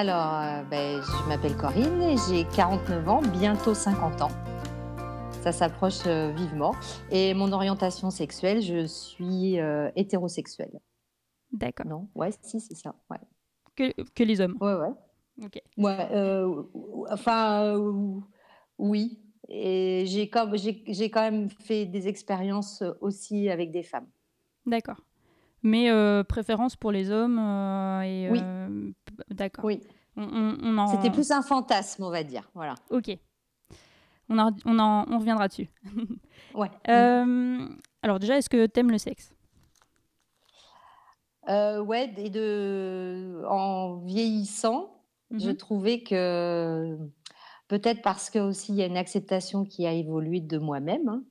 Alors, euh, ben, je m'appelle Corinne et j'ai 49 ans, bientôt 50 ans. Ça s'approche euh, vivement. Et mon orientation sexuelle, je suis euh, hétérosexuelle. D'accord. Non? Ouais, si, c'est ça. Ouais, Que, que les hommes? ouais. ouais. Ok. Ouais, enfin, oui. Et j'ai quand même fait des expériences aussi avec des femmes. D'accord. Mais euh, préférence pour les hommes euh, et Oui. euh, d'accord. Oui. On, on- on en... C'était plus un fantasme, on va dire. Voilà. Ok. On, en, on, en- on reviendra dessus. Ouais. Alors déjà, est-ce que t'aimes le sexe? Ouais, et de, en vieillissant, je Mhm. trouvais que peut-être parce que aussi il y a une acceptation qui a évolué de moi-même,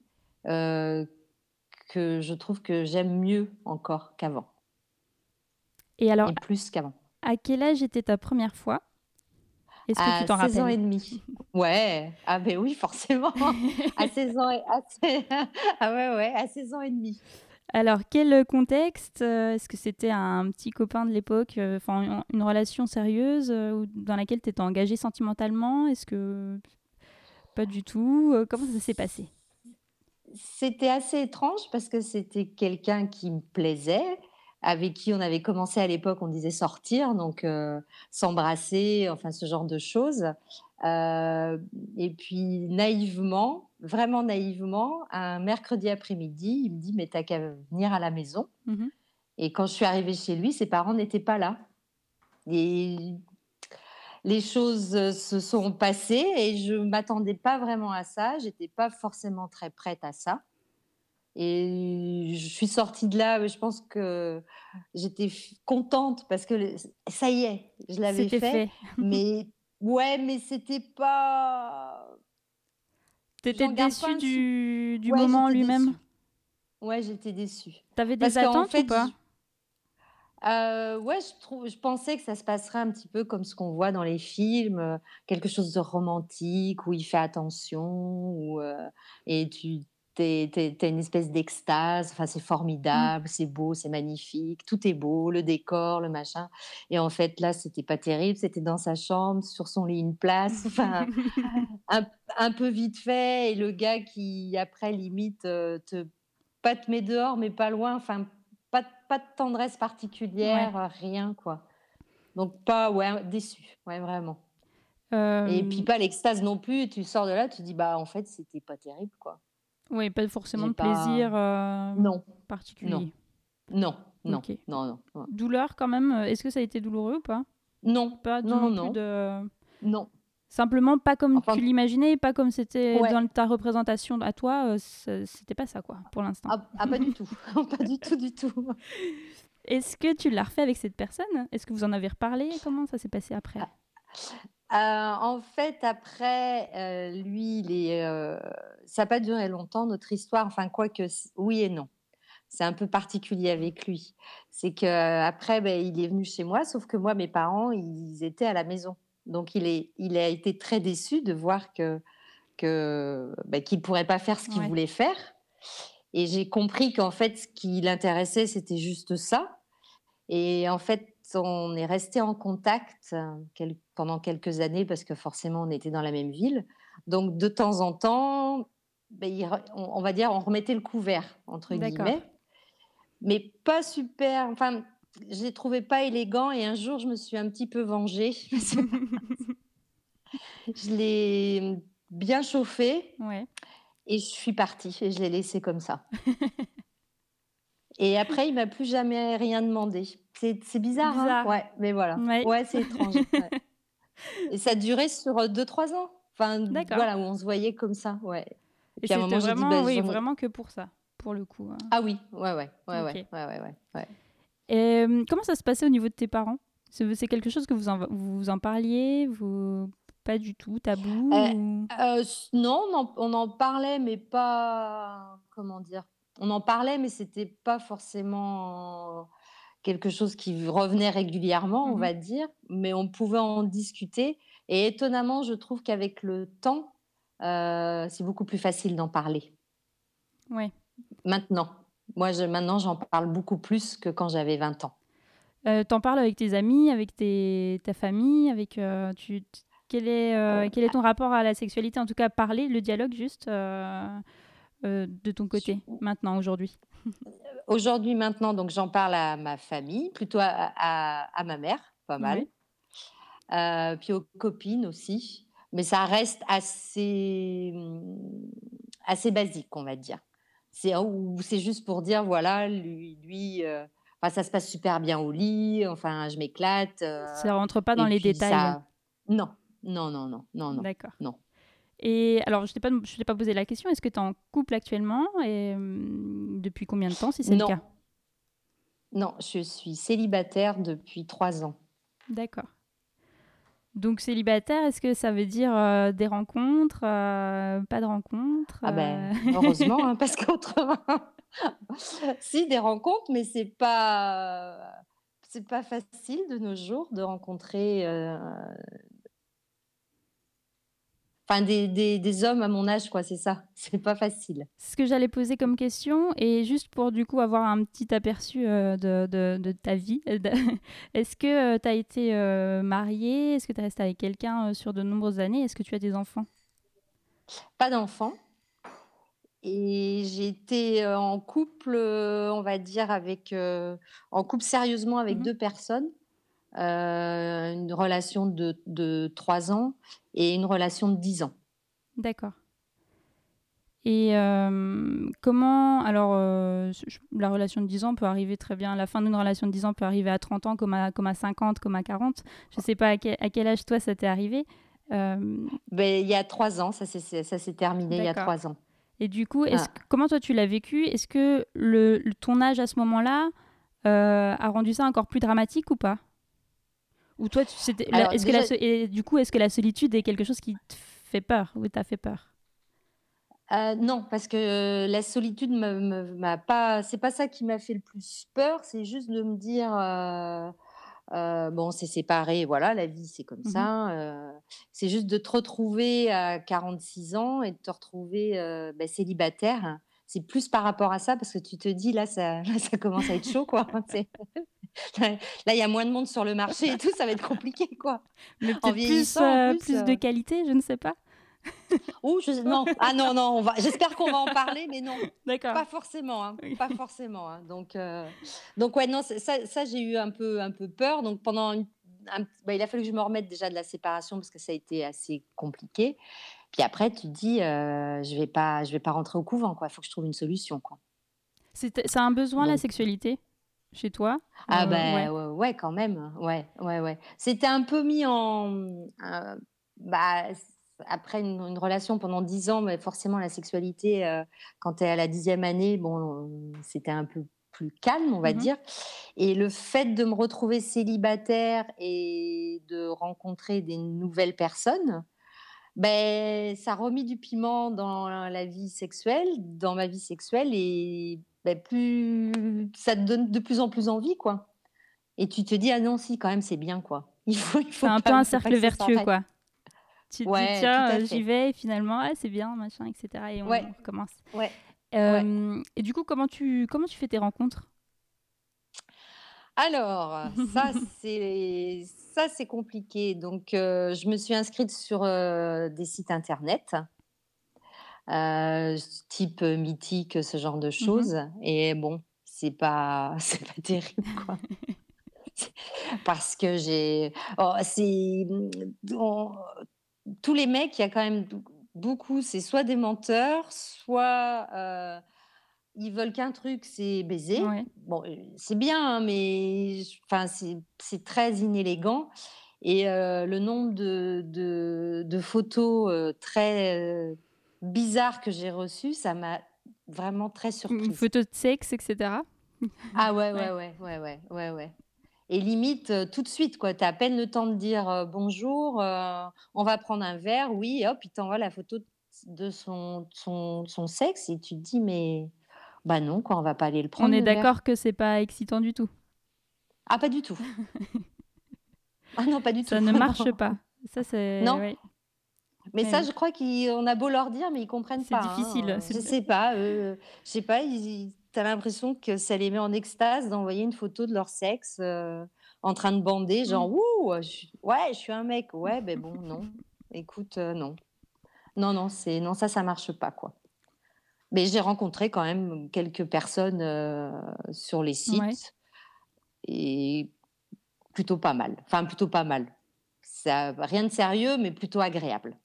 hein, que je trouve que j'aime mieux encore qu'avant, Et alors, et plus qu'avant. à quel âge était ta première fois? Est-ce que À tu t'en 16 ans et demi. Ouais, ah ben oui, forcément. à 16 ans et à 16 ah ouais, ouais, à 16 ans et demi. Alors, quel contexte? Euh, Est-ce que c'était un petit copain de l'époque, euh, enfin une, relation sérieuse euh, dans laquelle tu étais engagée sentimentalement? Est-ce que pas du tout? Comment ça s'est passé? C'était assez étrange parce que c'était quelqu'un qui me plaisait, avec qui on avait commencé à l'époque, on disait sortir, donc euh, s'embrasser, enfin ce genre de choses. Euh, et puis naïvement, vraiment naïvement, un mercredi après-midi, il me dit mais t'as qu'à venir à la maison. Mhm. Et quand je suis arrivée chez lui, ses parents n'étaient pas là. Et les choses euh, se sont passées et je m'attendais pas vraiment à ça. J'étais pas forcément très prête à ça. Et je suis sortie de là, je pense que j'étais contente parce que le- ça y est, je l'avais fait. fait. Mais ouais, mais c'était pas. T'étais déçue du, du Ouais, moment lui-même? Ouais, j'étais déçue. T'avais des attentes fait, ou pas? Euh, ouais, je pensais que ça se passerait un petit peu comme ce qu'on voit dans les films, euh, quelque chose de romantique où il fait attention, où, euh, et tu t'as une espèce d'extase. Enfin, c'est formidable, c'est beau, c'est magnifique, tout est beau, le décor, le machin. Et en fait, là, c'était pas terrible. C'était dans sa chambre, sur son lit, une place. Enfin, un, un peu vite fait. Et le gars qui, après, limite, te, pas te met dehors, mais pas loin. Enfin, pas, de- tendresse particulière, rien, quoi. Donc, pas, ouais, déçu, ouais, vraiment. Et Euh, puis, pas l'extase non plus. Tu sors de là, tu dis, bah, en fait, c'était pas terrible, quoi. Oui, pas forcément de pas- plaisir euh, Non, particulier. non. non, non, non, non, non. Douleur quand même, euh, est-ce que ça a été douloureux ou pas? Non, Pas non, non, de... non. Simplement pas comme Enfin- tu l'imaginais, pas comme c'était Ouais. dans ta représentation à toi, euh, c'était pas ça quoi, pour l'instant. Ah, ah, pas du tout. pas du tout, du tout. Est-ce que tu l'as refait avec cette personne? Est-ce que vous en avez reparlé? Comment ça s'est passé après? Euh, en fait, après, euh, lui, il est, euh, ça n'a pas duré longtemps, notre histoire. Enfin, quoique, oui et non. C'est un peu particulier avec lui. C'est que euh, après, ben, il est venu chez moi, sauf que moi, mes parents, ils étaient à la maison. Donc, il, est, il a été très déçu de voir que, ben, qu'il ne pourrait pas faire ce qu'il Ouais. voulait faire. Et j'ai compris qu'en fait, ce qui l'intéressait, c'était juste ça. Et en fait, on est resté en contact euh, pendant quelques années parce que forcément, on était dans la même ville. Donc, de temps en temps, re- on, va dire, on remettait le couvert, entre guillemets. Mais pas super. Enfin, je les trouvais pas élégants. Et un jour, je me suis un petit peu vengée. je l'ai bien chauffé Ouais. et je suis partie et je l'ai laissé comme ça. et après, il m'a plus jamais rien demandé. C'est c'est bizarre, hein Bizarre. ouais, mais voilà. Ouais. Ouais, c'est étrange. ouais. Et ça durait sur 2-3 ans. Enfin, D'accord. voilà, où on se voyait comme ça, ouais. Et un c'était dit, bah, oui, vraiment que pour ça, pour le coup. hein. Ah oui, ouais, ouais, ouais, Ok. ouais, ouais, ouais, ouais, ouais. Et, comment ça se passait au niveau de tes parents? C'est quelque chose que vous en, vous en parliez? Vous... Pas du tout, tabou Euh, ou- Euh, non, on en, on en parlait, mais pas. Comment dire? On en parlait, mais c'était pas forcément quelque chose qui revenait régulièrement, on Mhm. va dire. Mais on pouvait en discuter. Et étonnamment, je trouve qu'avec le temps, euh, c'est beaucoup plus facile d'en parler. Ouais. Maintenant. Moi, je, maintenant, j'en parle beaucoup plus que quand j'avais 20 ans. Euh, T'en parles avec tes amis, avec tes, ta famille, avec euh, tu, quel est euh, quel est ton rapport à la sexualité? En tout cas, parler, le dialogue juste euh, euh, de ton côté maintenant aujourd'hui. Aujourd'hui, maintenant, donc j'en parle à ma famille, plutôt à, à- à ma mère, pas mal. Oui. Euh, puis aux copines aussi. Mais ça reste assez, hum, assez basique, on va dire. C'est ou c'est juste pour dire, voilà, lui, lui euh, enfin, ça se passe super bien au lit, enfin, je m'éclate. euh, Ça rentre pas dans les détails. ça- Non, non, non, non, non, non. D'accord. non. Et alors, je t'ai pas, je t'ai pas posé la question. Est-ce que tu es en couple actuellement et hum, depuis combien de temps, si c'est le cas? Non, je suis célibataire depuis trois ans. D'accord. Donc célibataire, est-ce que ça veut dire euh, des rencontres, euh, pas de rencontres Ah ben, euh, heureusement, hein, parce qu'autrement, si des rencontres, mais c'est pas, c'est pas facile de nos jours de rencontrer, enfin des, des, des hommes à mon âge, quoi. C'est ça, c'est pas facile. Ce que j'allais poser comme question. Et juste pour du coup avoir un petit aperçu euh, de, de- de ta vie, euh, est-ce que tu as été euh, mariée? Est-ce que tu es resté avec quelqu'un euh, sur de nombreuses années? Est-ce que tu as des enfants? Pas d'enfant. Et j'ai été euh, en couple, euh, on va dire, avec, euh, en couple sérieusement avec Mhm. deux personnes. Euh, une relation de, de 3 ans et une relation de 10 ans. D'accord. Et euh, comment, alors, euh, la relation de 10 ans peut arriver très bien, la fin d'une relation de 10 ans peut arriver à 30 ans, comme à, comme à 50, comme à 40. Je ne sais pas à quel, à quel âge toi ça t'est arrivé. Euh, Ben, il y a 3 ans, ça s'est terminé il y a D'accord. 3 ans. et du coup, est-ce Ah. comment toi tu l'as vécu? Est-ce que le, le- ton âge à ce moment-là euh, a rendu ça encore plus dramatique ou pas? Ou toi, est-ce que la et du coup, est-ce que la solitude est quelque chose qui te fait peur ou t'a fait peur? Euh, non, parce que la solitude m'a pas. C'est pas ça qui m'a fait le plus peur. C'est juste de me dire euh, euh, bon, c'est séparé, voilà, la vie c'est comme Mhm. ça. euh, c'est juste de te retrouver à 46 ans et de te retrouver euh, ben, célibataire. C'est plus par rapport à ça parce que tu te dis là, ça, là, ça commence à être chaud, quoi. Là, il y a moins de monde sur le marché et tout, ça va être compliqué, quoi. Mais En peut-être plus, vieillissant, en euh, plus, plus de euh, qualité, je ne sais pas. Ouh, je... non, ah non, non, on va. J'espère qu'on va en parler, mais non. D'accord. Pas forcément, hein, pas forcément. hein. Donc, euh, donc ouais, non, ça, ça j'ai eu un peu, un peu peur. Donc pendant, une- un- bah, il a fallu que je me remette déjà de la séparation parce que ça a été assez compliqué. Puis après, tu te dis, euh, je vais pas, je vais pas rentrer au couvent, quoi. Il faut que je trouve une solution, quoi. C'est un besoin, la sexualité, chez toi? Ah Euh, ben ouais. ouais. ouais, quand même, ouais, ouais, ouais. C'était un peu mis en, euh, bah, après une, une relation pendant dix ans, mais forcément la sexualité, euh, quand tu es à la dixième année, bon, c'était un peu plus calme, on va Mhm. dire. Et le fait de me retrouver célibataire et de rencontrer des nouvelles personnes, ben, ça a remis du piment dans la vie sexuelle, dans ma vie sexuelle, et ben, plus ça te donne de plus en plus envie, quoi. Et tu te dis, ah non, si, quand même, c'est bien, quoi. Il faut, il faut un peu un cercle vertueux, quoi. Tu te Ouais, dis, tiens, euh, j'y vais, et finalement, ah, c'est bien, machin, etc. Et on Ouais. recommence. Ouais. Euh, Et du coup, comment tu, comment tu fais tes rencontres? Alors, ça, c'est ça, c'est compliqué. Donc, euh, je me suis inscrite sur euh, des sites internet, euh, type mythique, ce genre de choses. Et bon, c'est pas, c'est pas terrible, quoi. Parce que j'ai, oh, c'est, on- tous les mecs, il y a quand même beaucoup, c'est soit des menteurs, soit euh, ils veulent qu'un truc, c'est baiser. Ouais. Bon, euh, c'est bien, hein, mais enfin, c'est c'est très inélégant. Et euh, le nombre de, de, de photos euh, très bizarres que j'ai reçues, ça m'a vraiment très Une surprise. photo de sexe, etc. Ah ouais, Ouais. ouais, ouais, ouais, ouais. Et limite, euh, tout de suite, quoi. Tu as à peine le temps de dire euh, bonjour, euh, on va prendre un verre, oui, hop, il t'envoie la photo de son, son, son sexe et tu te dis, mais bah non, quoi, on va pas aller le prendre. On est d'accord que c'est pas excitant du tout. Ah, pas du tout. ah non, pas du tout. Ça ne marche pas. Ça, c'est. Non. ouais. Mais Ouais. ça, je crois qu'on a beau leur dire, mais ils comprennent pas. hein. difficile, c'est- Je sais pas. euh, je sais pas. Ils, as l'impression que ça les met en extase d'envoyer une photo de leur sexe euh, en train de bander, genre ouh, je ouais, je suis un mec. Ouais, ben bon, non. Écoute, euh, non, non, non, c'est non, ça, ça marche pas quoi. Mais j'ai rencontré quand même quelques personnes euh, sur les sites Ouais. et plutôt pas mal. Enfin, plutôt pas mal. Ça, rien de sérieux, mais plutôt agréable.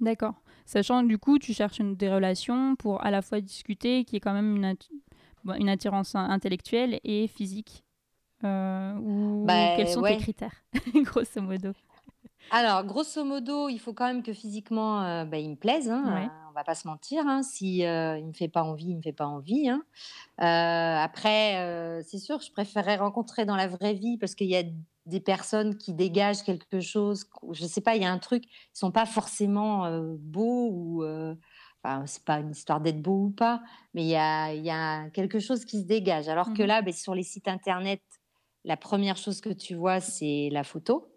D'accord. Sachant que du coup, tu cherches une, des relations pour à la fois discuter, qui est quand même une, une attirance in- intellectuelle et physique. Euh, ou Bah, quels sont ouais. tes critères, grosso modo? Alors, grosso modo, il faut quand même que physiquement, euh, bah, il me plaise. Hein, Ouais. euh, on va pas se mentir. Hein, si euh, il me fait pas envie, il me fait pas envie. Hein. Après, c'est sûr, je préférerais rencontrer dans la vraie vie parce qu'il y a des personnes qui dégagent quelque chose. Je sais pas, il y a un truc. Ils sont pas forcément euh, beaux ou. Euh, Enfin, c'est pas une histoire d'être beau ou pas, mais il y a, il y a quelque chose qui se dégage. Alors que Mhm. là, ben, sur les sites internet, la première chose que tu vois, c'est la photo.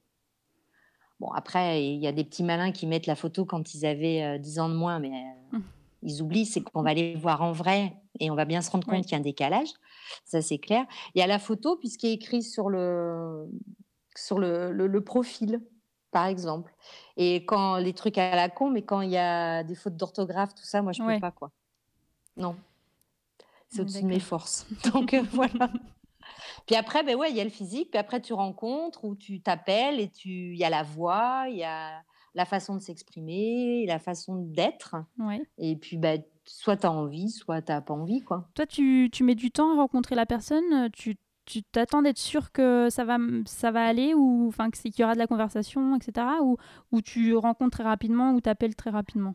Bon, après, il y a des petits malins qui mettent la photo quand ils avaient euh, 10 ans de moins, mais euh, Mhm. Ils oublient, c'est qu'on va les voir en vrai et on va bien se rendre compte Oui. qu'il y a un décalage. Ça, c'est clair. Il y a la photo, puisqu'il est écrit sur le, sur le, le- le profil, par exemple. Et quand les trucs à la con, mais quand il y a des fautes d'orthographe, tout ça, moi, je peux Ouais. pas, quoi. Non. C'est au-dessus de mes forces. Donc, euh, voilà. Puis après, ben ouais, il y a le physique. Puis après, tu rencontres ou tu t'appelles et tu, il y a la voix, il y a la façon de s'exprimer, la façon d'être. Ouais. Et puis, ben, soit tu as envie, soit tu n'as pas envie, quoi. Toi, tu, tu mets du temps à rencontrer la personne Tu tu t'attends d'être sûr que ça va, ça va aller ou enfin qu'il y aura de la conversation, etc. Ou, ou tu rencontres très rapidement ou t'appelles très rapidement?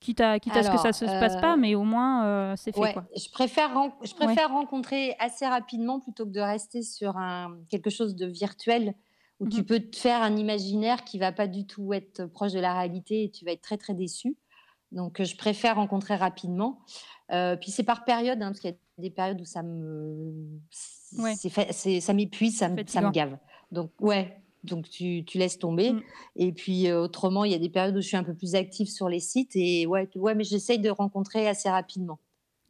Quitte à, quitte à ce que ça Alors, se passe pas, euh, mais au moins euh, c'est fait Ouais, quoi. je préfère, ren- je préfère rencontrer assez rapidement plutôt que de rester sur un, quelque chose de virtuel où tu Mhm. peux te faire un imaginaire qui va pas du tout être proche de la réalité et tu vas être très très déçu. Donc, je préfère rencontrer rapidement. Euh, puis c'est par période, hein, parce qu'il y a des périodes où ça me, Ouais. c'est ça m'épuise, ça me, ça me gave. Donc ouais, donc tu, tu laisses tomber. Mm. Et puis euh, autrement, il y a des périodes où je suis un peu plus active sur les sites et ouais, ouais, mais j'essaye de rencontrer assez rapidement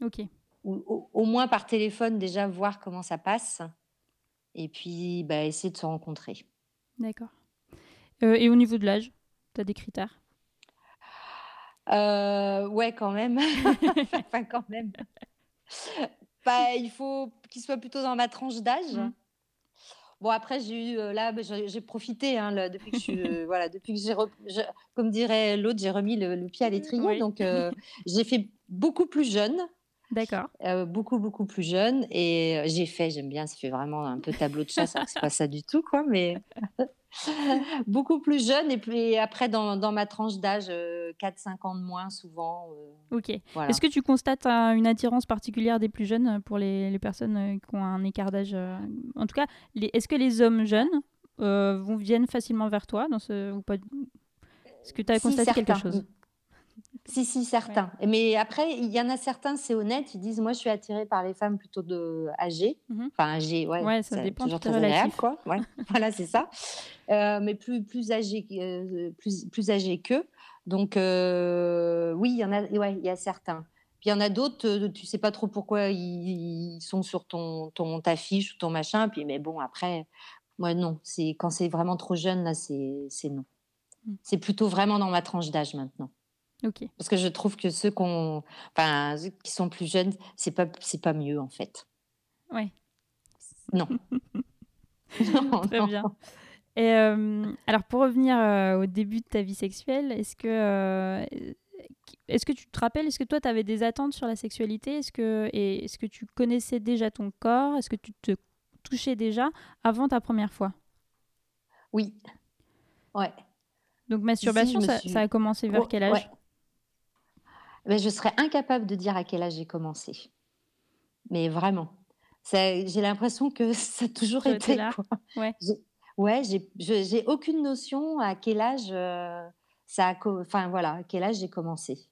Ok. ou au, au moins par téléphone déjà voir comment ça passe et puis bah, essayer de se rencontrer. D'accord. Euh, et au niveau de l'âge, tu as des critères? Euh, ouais, quand même. enfin, quand même. Bah, il faut qu'il soit plutôt dans ma tranche d'âge. Bon, après, j'ai eu, euh, là, bah, j'ai profité, hein, là, depuis que je voilà, depuis que j'ai, comme dirait l'autre, j'ai remis le, le pied à l'étrier. Oui. Donc, euh, j'ai fait beaucoup plus jeune, D'accord. euh, beaucoup, beaucoup plus jeune. Et euh, j'ai fait, j'aime bien, ça fait vraiment un peu tableau de chasse, alors que c'est pas ça du tout, quoi, mais beaucoup plus jeune. Et puis après, dans, dans ma tranche d'âge, 4-5 ans de moins, souvent. euh, Ok. voilà. Est-ce que tu constates euh, une attirance particulière des plus jeunes euh, pour les, les personnes euh, qui ont un écart d'âge euh, En tout cas, est-ce que les hommes jeunes euh, vont, viennent facilement vers toi dans ce, ou pas? Est-ce que tu as Si, constaté quelque chose? Si, si, certains. Mais après, il y en a certains, c'est honnête, ils disent Moi, je suis attirée par les femmes plutôt de... âgées. Mhm. Enfin, âgées, ouais. Ouais, ça dépend, Toujours très agréable, quoi. Ouais. voilà, c'est ça. Euh, mais plus, plus âgées euh, plus, plus âgées qu'eux. Donc, euh, oui, il y en a, ouais, il y a certains. Puis il y en a d'autres, tu sais pas trop pourquoi ils, ils sont sur ton, ton ta fiche ou ton machin. Puis, mais bon, après, moi, non. C'est quand c'est vraiment trop jeune, là, c'est c'est non. Mm. C'est plutôt vraiment dans ma tranche d'âge maintenant. Parce que je trouve que ceux, qu'on, enfin, ceux qui sont plus jeunes, c'est pas, c'est pas mieux en fait. Ouais. Non. non, Très non. bien. Et euh, alors, pour revenir euh, au début de ta vie sexuelle, est-ce que, euh, est-ce que tu te rappelles, est-ce que toi, tu avais des attentes sur la sexualité? Est-ce que, et est-ce que tu connaissais déjà ton corps? Est-ce que tu te touchais déjà avant ta première fois? Oui. Ouais. Donc, masturbation, ça, suis- ça a commencé vers quel âge? ouais. Ben, je serais incapable de dire à quel âge j'ai commencé. Mais vraiment. j'ai l'impression que ça a toujours été, là? quoi. Ouais. J'ai ouais, aucune notion à quel âge, heu, ça a enfin voilà, à quel âge j'ai commencé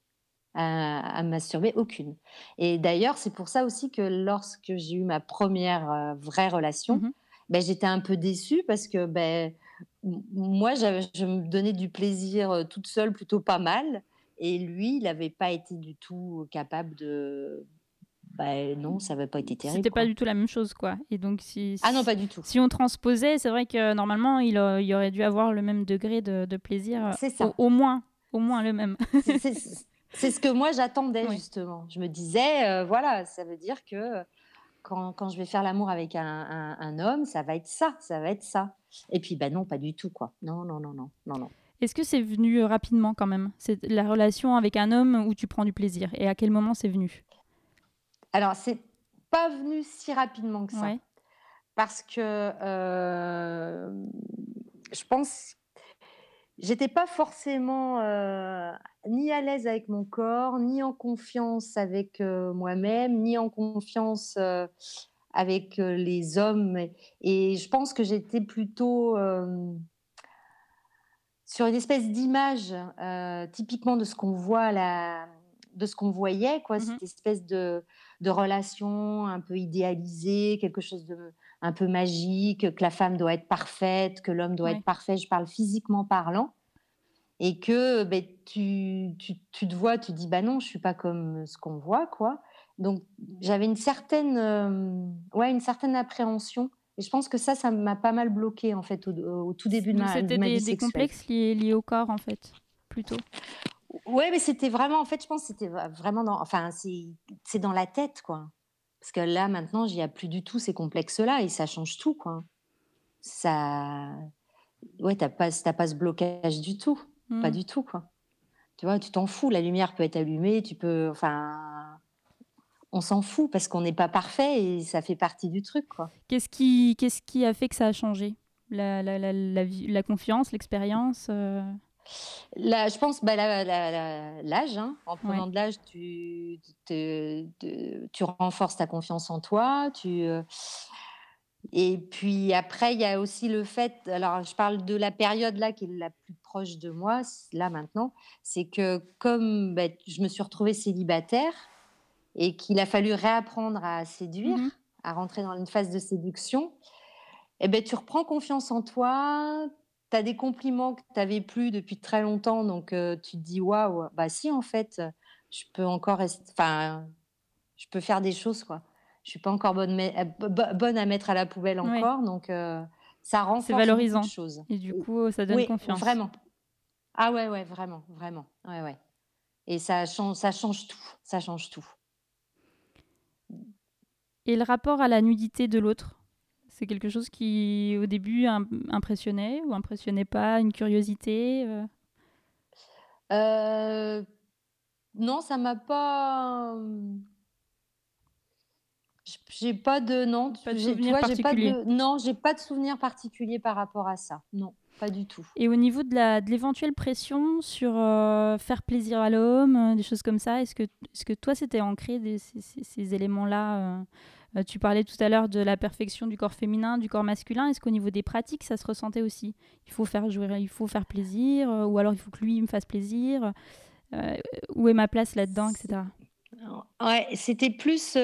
à à me masturber, aucune. Et d'ailleurs, c'est pour ça aussi que lorsque j'ai eu ma première re vraie relation, Mmh mh. beh, j'étais un peu déçue parce que, beh, m moi, je me donnais du plaisir, heu, toute seule plutôt pas mal et lui, il avait pas été du tout capable de bah, non, ça avait pas été terrible, C'était pas du tout la même chose, quoi. Et donc si Ah non, pas du tout. si on transposait, c'est vrai que normalement, il au il aurait dû avoir le même degré de de plaisir, C'est ça. au moins au moins le même. C'est ce que moi j'attendais justement. Je me disais, voilà, ça veut dire que, quand quand je vais faire l'amour avec un un un homme, ça va être ça, ça va être ça. Et puis, bah, non, pas du tout, quoi. Non, non, non, non, non, non. Est-ce que c'est venu, heu, rapidement quand même? C'est la relation avec un homme où tu prends du plaisir? Et à quel moment c'est venu? Alors, c'est pas venu si rapidement que ça. Ouais. Parce que, hem, je pense j'étais pas forcément, heu, ni à l'aise avec mon corps, ni en confiance avec, moi-même, ni en confiance, avec, les hommes et je pense que j'étais plutôt, sur une espèce d'image, heu, typiquement de ce qu'on voit à la de ce qu'on voyait, quoi. Mmh mh. Cette espèce de de relation un peu idéalisée, quelque chose de un peu magique, que la femme doit être parfaite, que l'homme doit Ouais. être parfait, je parle physiquement parlant et que, beh, tu tu tu te vois, tu dis: «Bah, non, je suis pas comme ce qu'on voit, quoi». Donc j'avais une certaine, hem, ouais, une certaine appréhension et je pense que ça, ça m'a pas mal bloquée, en fait, au tout début de ma de c'était ma des vie des sexuelle. complexes liés liés au corps, en fait, plutôt? Ouais, mais c'était vraiment en fait, je pense, c'était vra vraiment dans enfin, c'est c'est dans la tête, quoi. Parce que là, maintenant, il y a plus du tout ces complexes-là et ça change tout, quoi. Ça ouais, tu as pas c tu as pas ce blocage du tout, pas Mmh. du tout, quoi. Tu vois, tu t'en fous, la lumière peut être allumée, tu peux enfin, on s'en fout parce qu'on n'est pas parfait et ça fait partie du truc. Qu'est-ce qui qu'est-ce qui a fait que ça a changé? La la la la vie la confiance, l'expérience? Là, je pense, bah, l'âge, hein. En Ouais. prenant de l'âge, tu te te tu renforces ta confiance en toi, tu, heu et puis après, il y a aussi le fait alors je parle de la période là qui est la plus proche de moi, là maintenant, c'est que comme, bah, je me suis retrouvée célibataire et qu'il a fallu réapprendre à séduire, Mmh mh. à rentrer dans une phase de séduction et beh, tu reprends confiance en toi, tu as des compliments que tu avais plus depuis très longtemps donc heu, tu te dis: «Waouh, bah, si en fait, je peux encore enfin, je peux faire des choses, quoi. Je suis pas encore bonne bo bonne à mettre à la poubelle encore», donc heu, ça renforce valorisant choses. et du Ou coup, ça donne oui, confiance. vraiment. Ah ouais, ouais, vraiment, vraiment. Ouais, ouais et ça chan ça change tout, ça change tout. Et le rapport à la nudité de l'autre? C'est quelque chose qui, au début, im impressionnait ou impressionnait pas? Une curiosité, heu? Heu, non, ça m'a pas, j j'ai pas de non, Pas souvenir vois, de non, j'ai pas de souvenir particulier par rapport à ça. Non, pas du tout. Et au niveau de la de l'éventuelle pression sur, heu, faire plaisir à l'homme, heu, des choses comme ça, est-ce que est-ce que toi, c'était ancré des ces ces ces éléments-là? Heu, tu parlais tout à l'heure de la perfection du corps féminin, du corps masculin. Est-ce qu'au niveau des pratiques, ça se ressentait aussi? Il faut faire jouir il faut faire plaisir, ou alors il faut que lui, il me fasse plaisir, où est ma place là-dedans, et C cetera? ouais, c'était plus,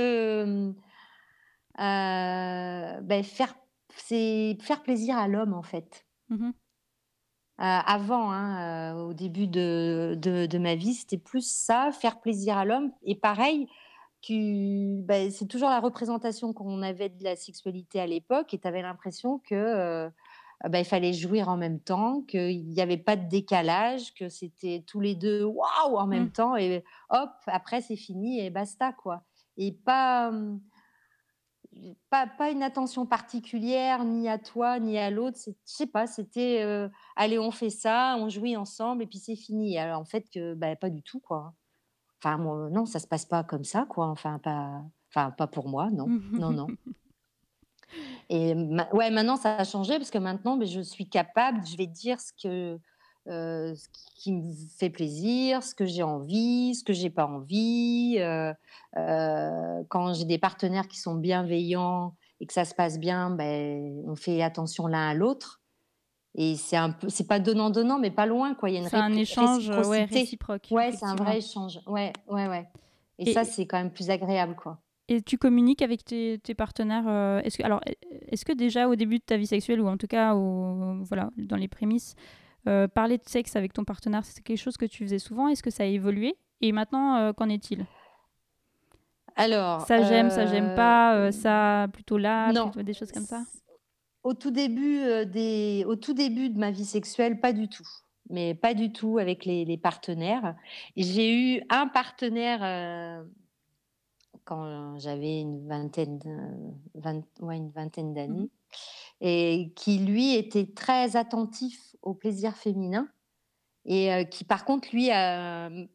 beh, faire c'est faire plaisir à l'homme, en fait. Mmh mh. Heu, avant, hein, heu, au début de de de ma vie, c'était plus ça, faire plaisir à l'homme. Et pareil, bah, c'est toujours la représentation qu'on avait de la sexualité à l'époque. Et tu avais l'impression que, heu, bah, il fallait jouir en même temps, qu'il y avait pas de décalage, que c'était tous les 2 waouh en même Mmh. temps. Et hop, après c'est fini et basta, quoi. Et pas, mmh, pas pas une attention particulière ni à toi, ni à l'autre. C'est je sais pas, c'était, heu: «Allez, on fait ça, on jouit ensemble et puis c'est fini» alors en fait que, bah, pas du tout, quoi. Enfin moi, non, ça se passe pas comme ça, quoi, enfin pas enfin pas pour moi, non. Non, non. Et ma ouais, maintenant ça a changé parce que maintenant, beh, je suis capable, je vais dire ce que euh, ce qui me fait plaisir, ce que j'ai envie, ce que j'ai pas envie. euh, euh, quand j'ai des partenaires qui sont bienveillants et que ça se passe bien, ben, on fait attention l'un à l'autre. Et c'est un peu, c'est pas donnant-donnant, mais pas loin, quoi. Il y a une C'est un échange ouais, réciproque. Ouais, c'est un vrai échange. Ouais, ouais, ouais. Et, Et- ça, c'est quand même plus agréable, quoi. Et tu communiques avec tes, tes partenaires euh, Est-ce que alors est-ce que déjà au début de ta vie sexuelle ou en tout cas au, voilà dans les prémices euh, parler de sexe avec ton partenaire c'est quelque chose que tu faisais souvent Est-ce que ça a évolué? Et maintenant euh, qu'en est-il? Alors, Ça j'aime, ça j'aime euh, pas, ça plutôt là, non. plutôt des choses comme ça? Au tout début des, au tout début de ma vie sexuelle, pas du tout. Mais pas du tout avec les, les partenaires. J'ai eu un partenaire quand j'avais une vingtaine, de- vingt- ouais, une vingtaine d'années, et qui lui était très attentif au plaisir féminin. Et euh, qui par contre lui euh,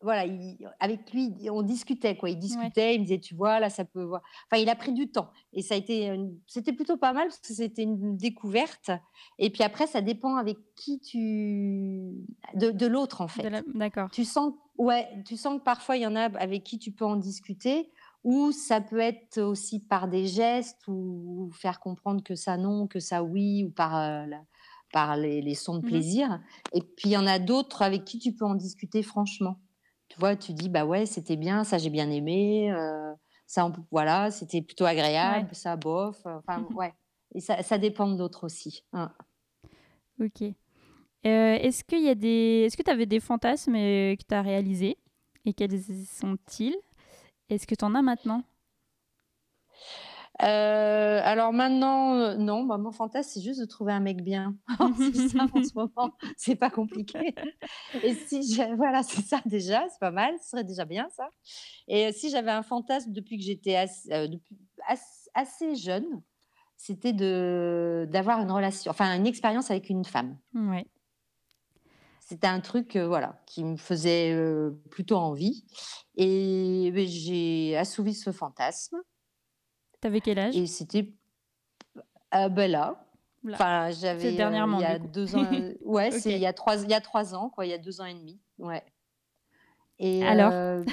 voilà il- avec lui on discutait quoi. Il discutait il me disait tu vois là ça peut voir. Enfin il a pris du temps. Et ça a été une- c'était plutôt pas mal parce que c'était une découverte. Et puis après ça dépend avec qui tu de, de l'autre en fait la- D'accord. tu sens, ouais, tu sens que parfois il y en a avec qui tu peux en discuter, ou ça peut être aussi par des gestes ou faire comprendre que ça non, que ça oui, ou par, euh, la- par les, les sons de Mhm. plaisir. Et puis il y en a d'autres avec qui tu peux en discuter franchement. Tu vois, tu dis bah ouais, c'était bien, ça j'ai bien aimé, euh, ça on voilà, c'était plutôt agréable, ça bof, euh, enfin ouais. Et ça, ça dépend d'autres aussi. hein. Ok. Euh, est-ce qu'il y a des, est-ce que tu avais des fantasmes que tu as réalisés? Et quels sont-ils? Est-ce que tu en as maintenant? Euh, alors maintenant, euh, non, bah, mon fantasme, c'est juste de trouver un mec bien. c'est ça en ce moment, c'est pas compliqué. Et si voilà, c'est ça déjà, c'est pas mal, ce serait déjà bien ça. Et euh, si j'avais un fantasme depuis que j'étais assez, euh, depuis as- assez jeune, c'était de d'avoir une relation, enfin une expérience avec une femme. Ouais. C'était un truc, euh, voilà, qui me faisait plutôt envie. Et j'ai assouvi ce fantasme. T'avais quel âge? Et c'était euh, ben là. Oula. Enfin, j'avais C'est euh, dernièrement, il y a deux ans. euh, ouais, c'est il y a trois, il y a trois ans, quoi. Il y a deux ans et demi. Ouais. Et Alors euh,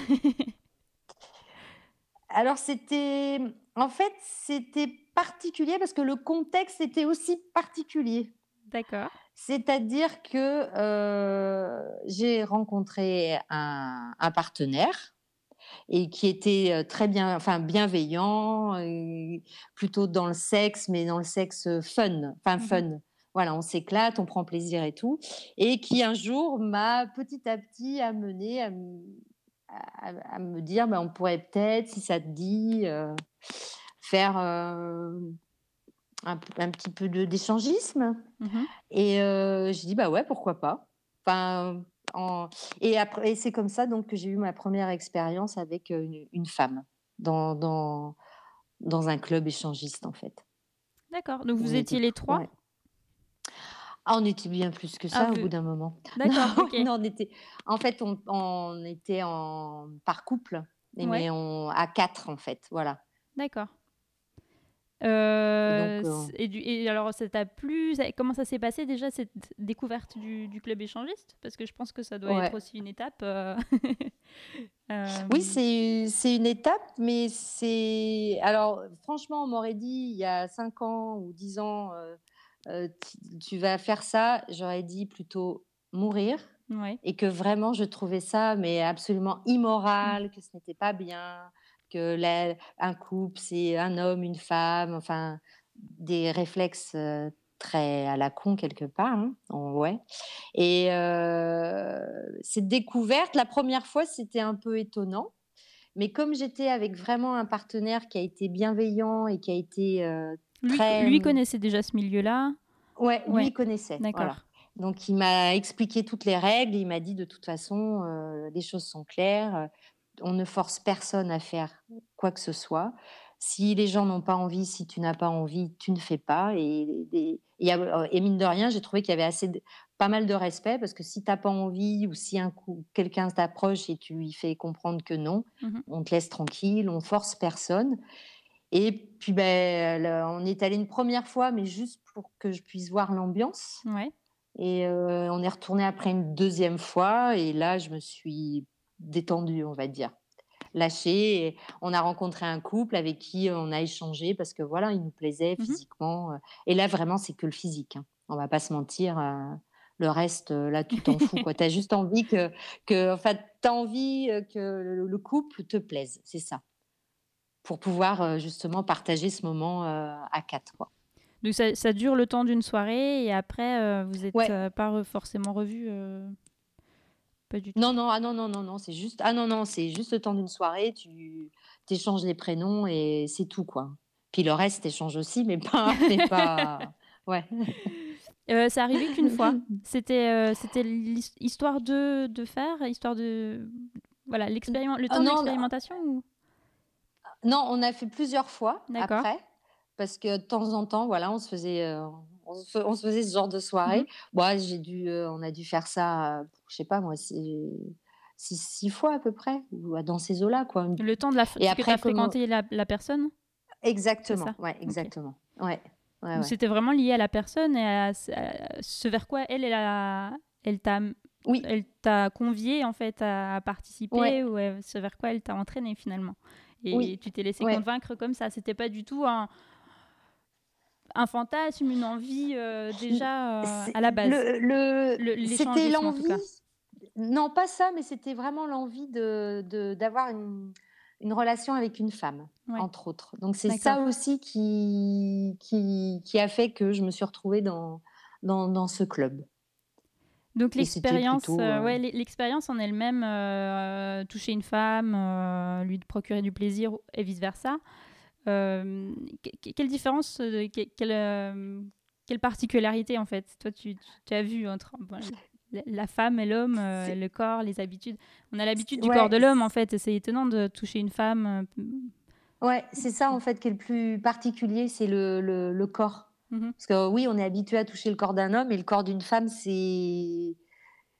alors c'était, en fait, c'était particulier parce que le contexte était aussi particulier. D'accord. C'est-à-dire que euh, j'ai rencontré un, un partenaire et qui était très bien, enfin bienveillant, et plutôt dans le sexe, mais dans le sexe fun, enfin Mhm. fun. Voilà, on s'éclate, on prend plaisir et tout, et qui un jour m'a petit à petit amené à, m- à- à me dire, bah, on pourrait peut-être, si ça te dit, euh, faire euh, un, petit peu d'échangisme. Mhm. Et euh, j'ai dit, bah ouais, pourquoi pas. Enfin, en- Et, après, c'est comme ça donc, que j'ai eu ma première expérience avec euh, une, une femme dans, dans, dans un club échangiste, en fait. D'accord. Donc vous On étiez était les trois ouais. Ah, on était bien plus que Ah, ça au vous- bout d'un moment. D'accord, Non, ok. non, on était... En fait, on, on était en... par couple, mais on... à quatre, en fait. Voilà. D'accord. Euh, donc, euh, et, du- et alors, ça t'a plu? Ça- Comment ça s'est passé déjà cette découverte du, du club échangiste? Parce que je pense que ça doit Ouais. être aussi une étape. euh, Oui, c'est une étape, mais c'est... Alors, franchement, on m'aurait dit il y a 5 ans ou 10 ans, tu- vas faire ça, j'aurais dit plutôt mourir. Ouais. Et que vraiment, je trouvais ça mais absolument immoral, que ce n'était pas bien, que la- un couple, c'est un homme, une femme, enfin, des réflexes très à la con quelque part. hein, ouais. Et euh, cette découverte, la première fois, c'était un peu étonnant. Mais comme j'étais avec vraiment un partenaire qui a été bienveillant et qui a été euh, très... lui connaissait déjà ce milieu-là? Ouais, lui, il connaissait. D'accord. Voilà. Donc, il m'a expliqué toutes les règles. Il m'a dit, de toute façon, euh, les choses sont claires. On ne force personne à faire quoi que ce soit. Si les gens n'ont pas envie, si tu n'as pas envie, tu ne fais pas. Et, et- mine de rien, j'ai trouvé qu'il y avait assez de- pas mal de respect parce que si tu n'as pas envie ou si un coup quelqu'un t'approche et tu lui fais comprendre que non, Mhm. on te laisse tranquille, on force personne. Et puis, ben, on est allé une première fois, mais juste pour que je puisse voir l'ambiance. Ouais. Et euh, on est retourné après une deuxième fois. Et là, je me suis détendue, on va dire. Lâchée. Et on a rencontré un couple avec qui on a échangé parce que voilà, il nous plaisait Mhm. physiquement. euh. Et là, vraiment, c'est que le physique. hein. On va pas se mentir. euh, le reste, euh, là, tu t'en fous. Tu as juste envie que, que tu as envie que le, le couple te plaise. C'est ça. Pour pouvoir euh, justement partager ce moment euh, à quatre. Quoi. Donc ça, ça dure le temps d'une soirée et après, vous n'êtes Ouais. pas forcément revus Pas du tout. Non, non, ah non, non, non, non, c'est juste, ah non, non, c'est juste le temps d'une soirée, tu échanges les prénoms et c'est tout, quoi. Puis le reste, t'échanges aussi, mais pas, mais pas, ouais. Euh, c'est arrivé qu'une fois. C'était euh, c'était histoire de, de faire, histoire de... Voilà, le Ah temps non, d'expérimentation ou... Non, on a fait plusieurs fois D'accord. après, parce que de temps en temps, voilà, on se faisait, euh, on se, on se faisait ce genre de soirée. Moi, j'ai dû, euh, on a dû faire ça, euh, je sais pas moi, six, fois à peu près, dans ces eaux-là, quoi. Le temps de la Et après, comment- fréquenté la, la personne? Exactement, ouais, exactement, ouais, ouais, Ou ouais. C'était vraiment lié à la personne et à, ce- à ce vers quoi elle, elle, a- elle t'a Oui. elle t'a convié en fait à, à participer Ouais. ou ce vers quoi elle t'a entraîné finalement. Et Oui. tu t'es laissé Ouais. convaincre comme ça. C'était pas du tout un, un fantasme, une envie euh, déjà euh, à la base. Le, c'était l'envie. Non, pas ça, mais c'était vraiment l'envie de d'avoir une, une relation avec une femme, Ouais. entre autres. Donc c'est ça aussi qui, qui, qui a fait que je me suis retrouvée dans, dans, dans ce club. Donc l'expérience, euh, ouais, l'e- l'expérience en elle-même, toucher une femme, lui procurer du plaisir et vice versa. Euh, que- que- quelle différence, euh, quelle, euh, quelle particularité en fait? Toi, tu, as vu entre bon, la, la femme et l'homme, euh, le corps, les habitudes. On a l'habitude du Ouais, corps de l'homme en fait. et C'est étonnant de toucher une femme. Ouais, c'est ça en fait qui est le plus particulier, c'est le, le, le corps. Mhm. Parce que oui, on est habitué à toucher le corps d'un homme et le corps d'une femme, c'est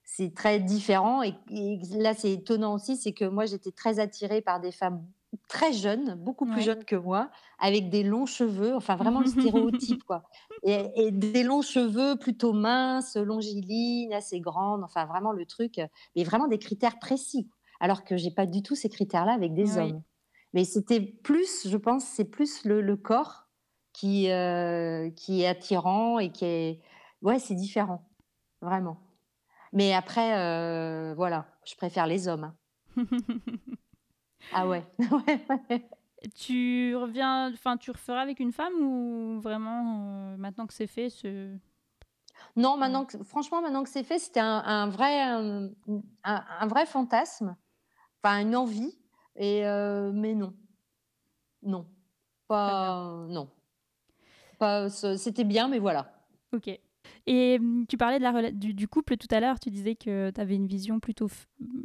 c'est très différent. Et, et là, c'est étonnant aussi, c'est que moi, j'étais très attirée par des femmes très jeunes, beaucoup plus Ouais. jeunes que moi, avec des longs cheveux, enfin vraiment le stéréotype, quoi. Et, et des longs cheveux plutôt minces, longilines, assez grandes, enfin vraiment le truc, mais vraiment des critères précis. Alors que j'ai pas du tout ces critères-là avec des hommes. Mais c'était plus, je pense, c'est plus le, le corps qui, euh, qui est attirant et qui est. Ouais, c'est différent, vraiment. Mais après, euh, voilà, je préfère les hommes. hein. Ah ouais. Tu reviens, enfin, tu referas avec une femme ou vraiment euh, maintenant que c'est fait, ce... Non, maintenant que, franchement, maintenant que c'est fait, c'était un, un vrai, un, un- un vrai fantasme, enfin une envie, et euh, mais non, non, pas, non, pas, ce- c'était bien, mais voilà. Ok. Et hum, tu parlais de la du, du couple tout à l'heure, tu disais que tu avais une vision plutôt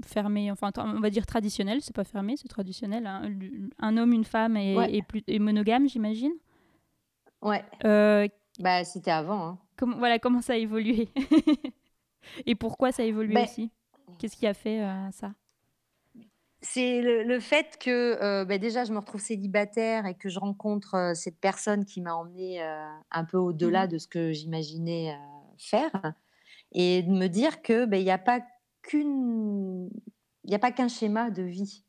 fermée, enfin on va dire traditionnelle, c'est pas fermé, c'est traditionnel. hein. Un homme, une femme et, Ouais. et plus, et monogame, j'imagine? Ouais, Euh, bah c'était avant. hein. voilà, comment ça a évolué? Et pourquoi ça a évolué Ben, aussi? Qu'est-ce qui a fait euh, ça? C'est le, le fait que euh, bah, déjà je me retrouve célibataire et que je rencontre euh, cette personne qui m'a emmenée euh, un peu au-delà Mhm. de ce que j'imaginais faire et de me dire que ben, il n'y a pas qu'une il n'y a pas qu'un schéma de vie.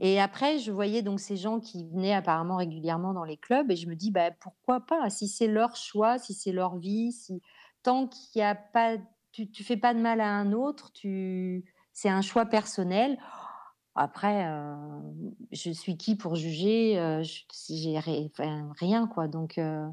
Et après, je voyais donc ces gens qui venaient apparemment régulièrement dans les clubs et je me dis bah, pourquoi pas? Si c'est leur choix, si c'est leur vie, si tant qu'il y a pas tu, tu fais pas de mal à un autre, tu c'est un choix personnel. Après, euh, je suis qui pour juger euh, J'ai enfin, rien, quoi. Donc euh,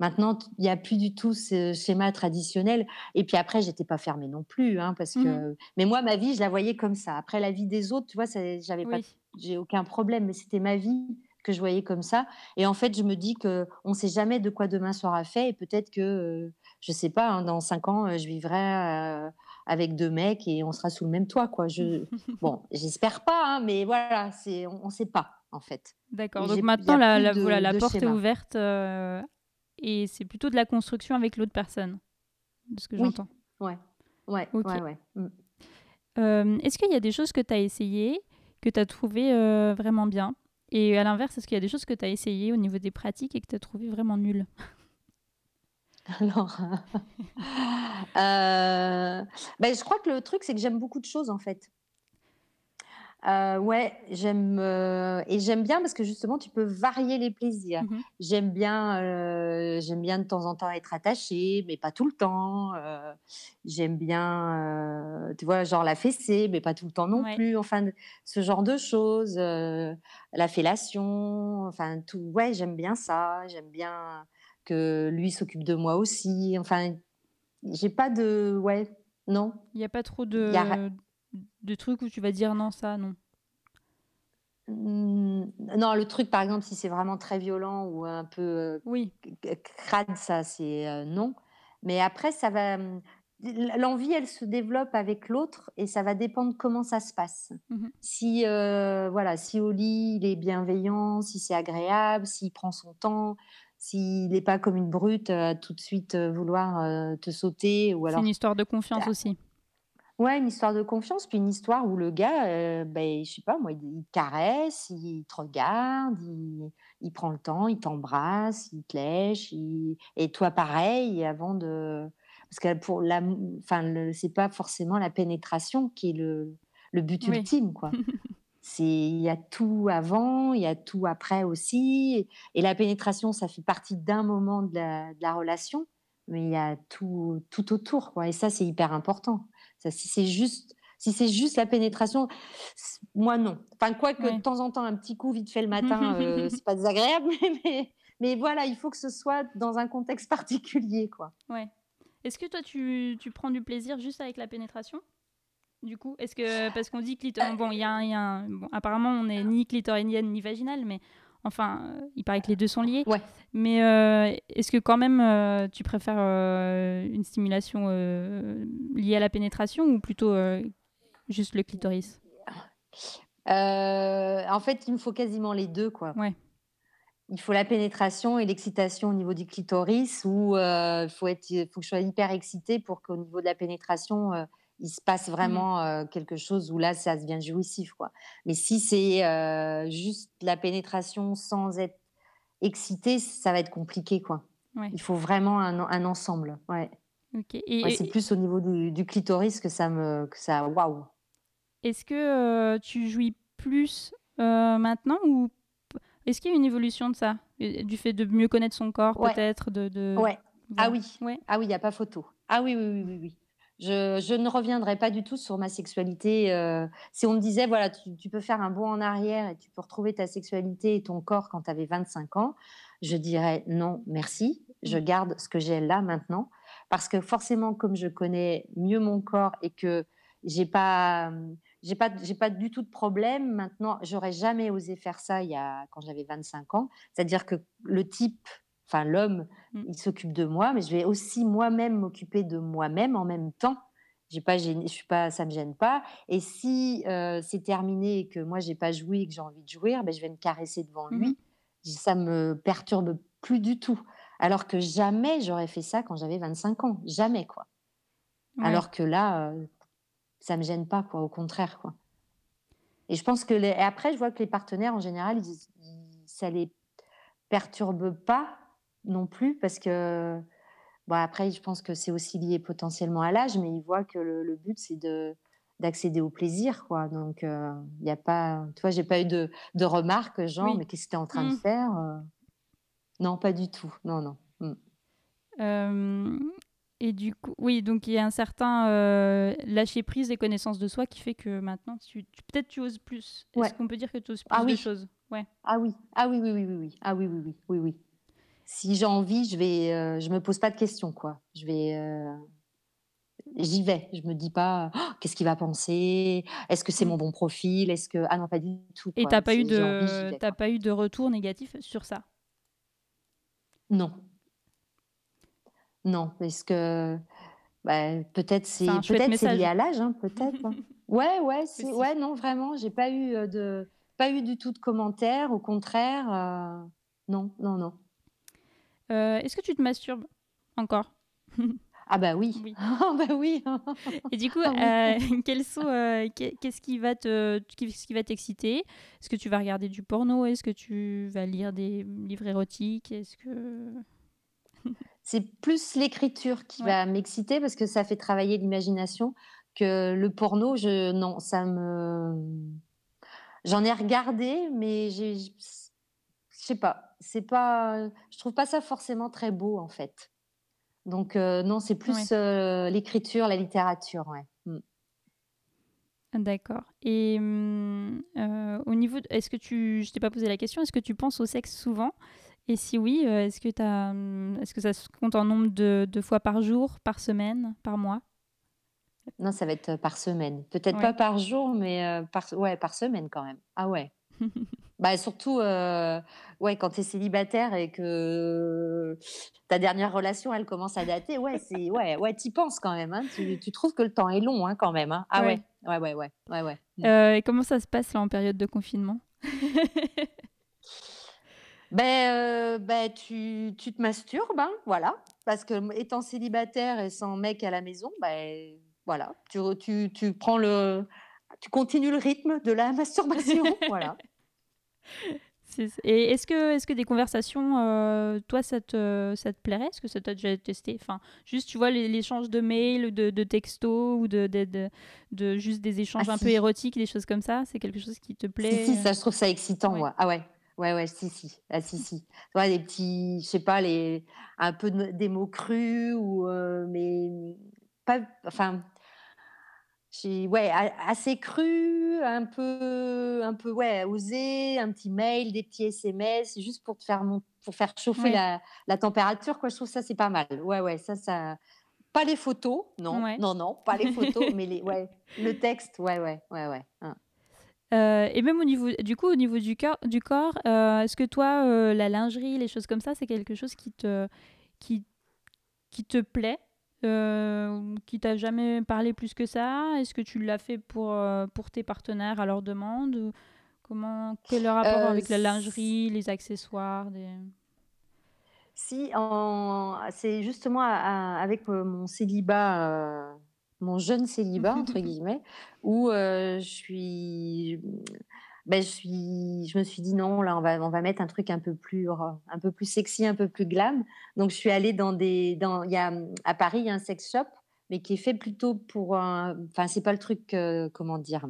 maintenant, il n'y a plus du tout ce schéma traditionnel. Et puis après, j'étais pas fermée non plus, hein, parce que. Mais moi, ma vie, je la voyais comme ça. Après, la vie des autres, tu vois, j'avais pas, Oui. j'ai aucun problème. Mais c'était ma vie que je voyais comme ça. Et en fait, je me dis que on sait jamais de quoi demain sera fait. Et peut-être que, euh, je sais pas, hein, dans cinq ans, je vivrai avec deux mecs et on sera sous le même toit, quoi. Je, bon, j'espère pas, hein, mais voilà, c'est, on, on sait pas, en fait. D'accord. Donc maintenant, la, la- de- voilà, la de porte est ouverte euh, et c'est plutôt de la construction avec l'autre personne, de ce que Oui. j'entends. Ouais, ouais, Ok. ouais, ouais. Mm. Euh, est-ce qu'il y a des choses que tu as essayées, que tu as trouvées euh, vraiment bien? Et à l'inverse, est-ce qu'il y a des choses que tu as essayées au niveau des pratiques et que tu as trouvées vraiment nulles? Alors, Euh, ben, je crois que le truc, c'est que j'aime beaucoup de choses en fait. Euh, ouais, j'aime euh, et j'aime bien parce que justement tu peux varier les plaisirs. Mhm. J'aime bien, euh, j'aime bien de temps en temps être attachée, mais pas tout le temps. Euh, j'aime bien, euh, tu vois, genre la fessée, mais pas tout le temps non Ouais. plus. Enfin, ce genre de choses, euh, la fellation, enfin tout. Ouais, j'aime bien ça. J'aime bien que lui s'occupe de moi aussi. Enfin, j'ai pas de, ouais, non. Il n'y a pas trop de, y a- de trucs où tu vas dire non, ça, non. Hmm, Non, le truc, par exemple, si c'est vraiment très violent ou un peu euh, Oui, crade, ça, c'est euh, non. Mais après, ça va. hum, L'envie, elle se développe avec l'autre et ça va dépendre comment ça se passe. Mhm. Si, euh, voilà, si au lit, il est bienveillant, si c'est agréable, s'il prend son temps, s'il n'est pas comme une brute à tout de suite euh, vouloir euh, te sauter ou c'est alors une histoire de confiance Ah. aussi. Ouais, une histoire de confiance, puis une histoire où le gars, euh, ben, je sais pas, moi, il, il te caresse, il te regarde, il, il prend le temps, il t'embrasse, il te lèche, il- et toi pareil, avant de, parce que pour la, enfin, le- c'est pas forcément la pénétration qui est le, le but Oui. ultime, quoi. C'est, il y a tout avant, il y a tout après aussi, et, la pénétration, ça fait partie d'un moment de la, de la relation, mais il y a tout, tout autour, quoi. Et ça, c'est hyper important. Ça, si c'est juste, si c'est juste la pénétration, moi non. Enfin, quoi que Ouais. de temps en temps, un petit coup vite fait le matin, euh, c'est pas désagréable, mais, mais, mais voilà, il faut que ce soit dans un contexte particulier, quoi. Ouais. Est-ce que toi, tu, tu prends du plaisir juste avec la pénétration? Du coup, est-ce que parce qu'on dit clitor... bon, il y a, un- y a un- bon, apparemment, on n'est ni clitoridienne ni vaginale, mais enfin, euh, il paraît que les deux sont liés. Ouais. Mais euh, est-ce que quand même, euh, tu préfères euh, une stimulation euh, liée à la pénétration ou plutôt euh, juste le clitoris? Euh, en fait, il me faut quasiment les deux, quoi. Ouais. Il faut la pénétration et l'excitation au niveau du clitoris, ou euh, il faut être, faut que je sois hyper excitée pour qu'au niveau de la pénétration, euh, il se passe vraiment euh, quelque chose où là, ça devient jouissif, quoi. Mais si c'est euh, juste la pénétration sans être excité, ça va être compliqué, quoi. Ouais. Il faut vraiment un, un ensemble. Ouais. Ok. Et, Ouais, et- c'est plus au niveau du, du clitoris que ça me, que ça, waouh. Est-ce que euh, tu jouis plus maintenant ou est-ce qu'il y a une évolution de ça? Du fait de mieux connaître son corps, Ouais. peut-être de, de- Ouais. Ah oui. Ouais. Ah oui, il n'y a pas photo. Ah oui, oui, oui, oui. oui. Je, je ne reviendrai pas du tout sur ma sexualité. euh, si on me disait, voilà, tu, tu peux faire un bond en arrière et tu peux retrouver ta sexualité et ton corps quand tu avais 25 ans, je dirais non, merci. Je Mm. garde ce que j'ai là maintenant. Parce que forcément, comme je connais mieux mon corps et que j'ai pas, j'ai pas, j'ai pas du tout de problème maintenant, j'aurais jamais osé faire ça il y a, quand j'avais 25 ans. C'est-à-dire que le type, enfin l'homme, Mm. il s'occupe de moi, mais je vais aussi moi-même m'occuper de moi-même en même temps. J'ai pas je suis pas, ça me gêne pas. Et si euh, c'est terminé et que moi j'ai pas joui et que j'ai envie de jouir, ben je vais me caresser devant lui. Ça me perturbe plus du tout. Alors que jamais j'aurais fait ça quand j'avais 25 ans, jamais quoi. Ouais. Alors que là, euh, ça me gêne pas quoi, au contraire quoi. Et je pense que les... et après, je vois que les partenaires en général, ils- ça les perturbe pas non plus parce que bon après, je pense que c'est aussi lié potentiellement à l'âge, mais ils voient que le, le but c'est de d'accéder au plaisir quoi. Donc il n'y a pas, tu vois, j'ai pas eu de, de remarques genre Oui. mais qu'est-ce que tu es en train de Mm. faire euh? Non, pas du tout. Non non. Mm. Euh, et du coup, oui, donc il y a un certain euh, lâcher prise des connaissances de soi qui fait que maintenant, tu, tu- peut-être tu oses plus. Est-ce qu'on peut dire que tu oses plus Ah de oui. choses? Ouais. Ah oui, ah oui, oui, oui, oui, oui, ah oui, oui, oui, oui, oui. Si j'ai envie, je vais, euh, je me pose pas de questions, quoi. Je vais, euh, j'y vais. Je me dis pas, Oh, qu'est-ce qu'il va penser? Est-ce que c'est Mm. mon bon profil? Est-ce que, ah non, pas du tout. Et quoi. t'as pas eu de, t'as pas eu de retour négatif sur ça? Non, non, parce que bah, peut-être c'est, peut-être c'est lié à l'âge, hein, peut-être. hein. Ouais, ouais, c'est, ouais, non, vraiment, j'ai pas eu euh, de, pas eu du tout de commentaires. Au contraire, euh, non, non, non. Euh, Est-ce que tu te masturbes encore? Ah bah oui. Oui. Ah bah oui. Et du coup, Ah oui. euh, sont, euh, qu'est- qu'est-ce qui va te, qu'est-ce qui va t'exciter? Est-ce que tu vas regarder du porno? Est-ce que tu vas lire des livres érotiques? Est-ce que c'est plus l'écriture qui Ouais. va m'exciter parce que ça fait travailler l'imagination que le porno. Je non, ça me j'en ai regardé, mais j'ai sais pas, c'est pas je trouve pas ça forcément très beau en fait. Donc euh, non, c'est plus euh, l'écriture, la littérature, ouais. Mm. D'accord. Et hum, euh, au niveau, de- est-ce que tu, je t'ai pas posé la question, est-ce que tu penses au sexe souvent? Et si oui, est-ce que t'as, hum, est-ce que ça se compte en nombre de, de fois par jour, par semaine, par mois? Non, ça va être par semaine. Peut-être Ouais. pas par jour, mais par, ouais, par semaine quand même. Ah ouais. Bah, surtout, euh, ouais, quand tu es célibataire et que ta dernière relation, elle commence à dater, ouais, c'est, ouais, ouais, t'y penses quand même. Hein. Tu, tu trouves que le temps est long hein, quand même. Hein. Ah Ouais. ouais, ouais, ouais, ouais. Mm. Euh, et comment ça se passe là en période de confinement? Ben, euh, ben, tu, tu te masturbes, hein, voilà. Parce que étant célibataire et sans mec à la maison, ben, voilà, tu, tu, tu prends le, tu continues le rythme de la masturbation, voilà. Et est-ce que, est-ce que des conversations, euh, toi, ça te, ça te plairait? Est-ce que ça t'a déjà testé? Enfin, juste, tu vois, l'échange de mails, de, de textos ou de, de, de, de juste des échanges Ah, un peu érotiques, des choses comme ça, c'est quelque chose qui te plaît? Si, si, ça, je trouve ça excitant, Ouais. ouais. Ah ouais, ouais, ouais, si, si, ah, si, si. Tu vois, des petits, je sais pas, les, un peu de- des mots crus ou, euh, mais pas, enfin, j'ai, ouais, assez cru, un peu, un peu, ouais, osé, un petit mail, des petits SMS, juste pour te faire, mon- pour faire chauffer Ouais. la, la température, quoi. Je trouve ça, c'est pas mal. Ouais, ouais, ça, ça. Pas les photos, non, Ouais. non, non, pas les photos, mais les, ouais, le texte, ouais, ouais, ouais, ouais. hein. Euh, et même au niveau, du coup, au niveau du, cœur, du corps, euh, est-ce que toi, euh, la lingerie, les choses comme ça, c'est quelque chose qui te, qui, qui te plaît, euh, qui t'a jamais parlé plus que ça? Est-ce que tu l'as fait pour, euh, pour tes partenaires à leur demande? ou Comment, quel est le rapport Euh, avec la lingerie, les accessoires, des... Si, en... c'est justement à- à- avec mon célibat, euh, mon jeune célibat, entre guillemets, où je suis. Ben, je, suis, je me suis dit non, là, on va, on va mettre un truc un peu plus, un peu plus sexy, un peu plus glam. Donc, je suis allée dans des. Dans, il y a, à Paris, il y a un sex shop, mais qui est fait plutôt pour. Enfin, c'est pas le truc, euh, comment dire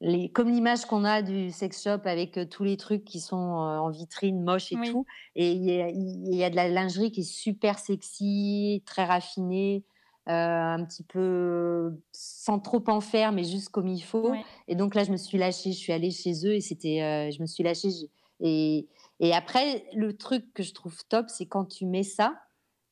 les, comme l'image qu'on a du sex shop avec euh, tous les trucs qui sont euh, en vitrine, moches et Oui. tout. Et il y, a, il y a de la lingerie qui est super sexy, très raffinée, euh, un petit peu sans trop en faire, mais juste comme il faut. Ouais. Et donc là, je me suis lâchée, je suis allée chez eux et c'était, euh, je me suis lâchée. je- Et, et après, le truc que je trouve top, c'est quand tu mets ça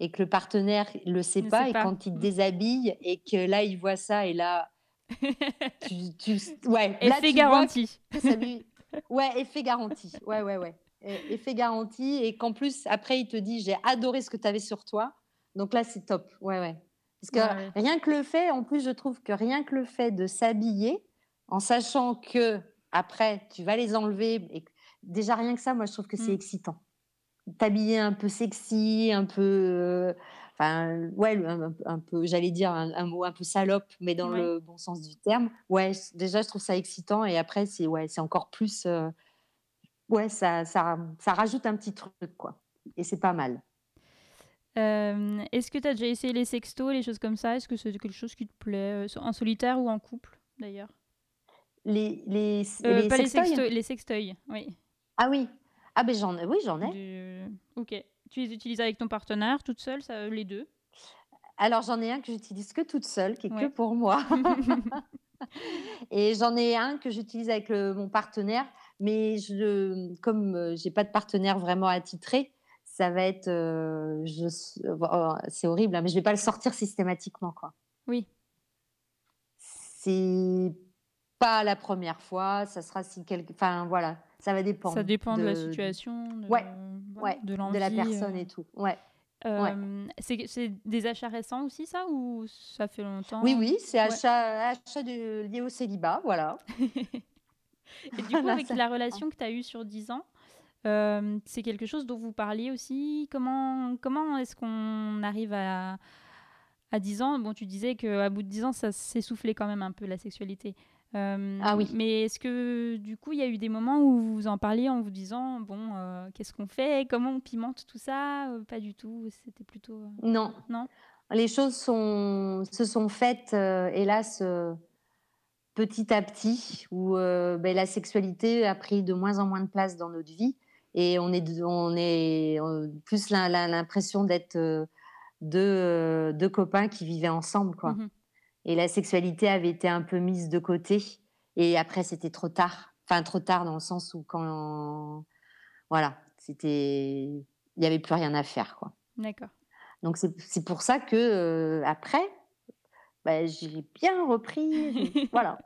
et que le partenaire le sait Ne pas et quand il te Mm. déshabille et que là, il voit ça et là, tu, tu- ouais, là, Effet garanti. lui- Ouais, effet garanti. Ouais, ouais, ouais. Et- Effet garanti et qu'en plus, après, il te dit, j'ai adoré ce que tu avais sur toi. Donc là, c'est top. Ouais, ouais. Parce que Ouais, rien que le fait, en plus, je trouve que rien que le fait de s'habiller, en sachant que après, tu vas les enlever, et déjà rien que ça, moi, je trouve que c'est Mm. excitant. T'habiller un peu sexy, un peu, euh, enfin, ouais, un, un peu, j'allais dire un, un mot un peu salope, mais dans Ouais. le bon sens du terme. Ouais, déjà, je trouve ça excitant, et après, c'est ouais, encore plus, euh, ouais, ça, ça, ça rajoute un petit truc, quoi. Et c'est pas mal. Euh, Est-ce que tu as déjà essayé les sextos, les choses comme ça? Est-ce que c'est quelque chose qui te plaît, euh, en solitaire ou en couple, d'ailleurs? Les, les, Euh, les pas les sextoys? les sextoys, oui. Ah oui, ah ben j'en, oui, j'en ai. Du- Ok. Tu les utilises avec ton partenaire, toute seule, ça, les deux? Alors j'en ai un que j'utilise que toute seule, qui est Ouais. que pour moi. Et j'en ai un que j'utilise avec le- mon partenaire, mais je, comme euh, j'ai pas de partenaire vraiment attitré, ça va être, euh, je- euh, c'est horrible, hein, mais je vais pas le sortir systématiquement, quoi. Oui. C'est pas la première fois, ça sera si quelque, enfin voilà, ça va dépendre. Ça dépend de, la situation, de, Ouais, ouais, de de la personne euh. et tout. Ouais. Euh, C'est c'est des achats récents aussi, ça, ou ça fait longtemps? Oui, oui, c'est Ouais. achat, achat de, lié au célibat, voilà. Et du coup, Voilà, avec ça- la relation que tu as eue sur 10 ans, euh, c'est quelque chose dont vous parliez aussi. Comment, comment est-ce qu'on arrive à, à 10 ans? Bon, tu disais qu'à bout de 10 ans, ça s'essoufflait quand même un peu la sexualité. Euh, Ah oui. Mais est-ce que du coup, il y a eu des moments où vous en parliez en vous disant bon, euh, qu'est-ce qu'on fait? Comment on pimente tout ça? Pas du tout. C'était plutôt. Non. Non? Les choses sont, se sont faites, hélas, petit à petit, où euh, ben, la sexualité a pris de moins en moins de place dans notre vie. Et on est, on est euh, plus l'impression d'être euh, deux, euh, deux copains qui vivaient ensemble. Quoi. Mhm. Et la sexualité avait été un peu mise de côté. Et après, c'était trop tard. Enfin, trop tard dans le sens où quand. Voilà, c'était. Il n'y avait plus rien à faire, quoi. D'accord. Donc, c'est pour ça que, euh, après, bah, j'ai bien repris. voilà.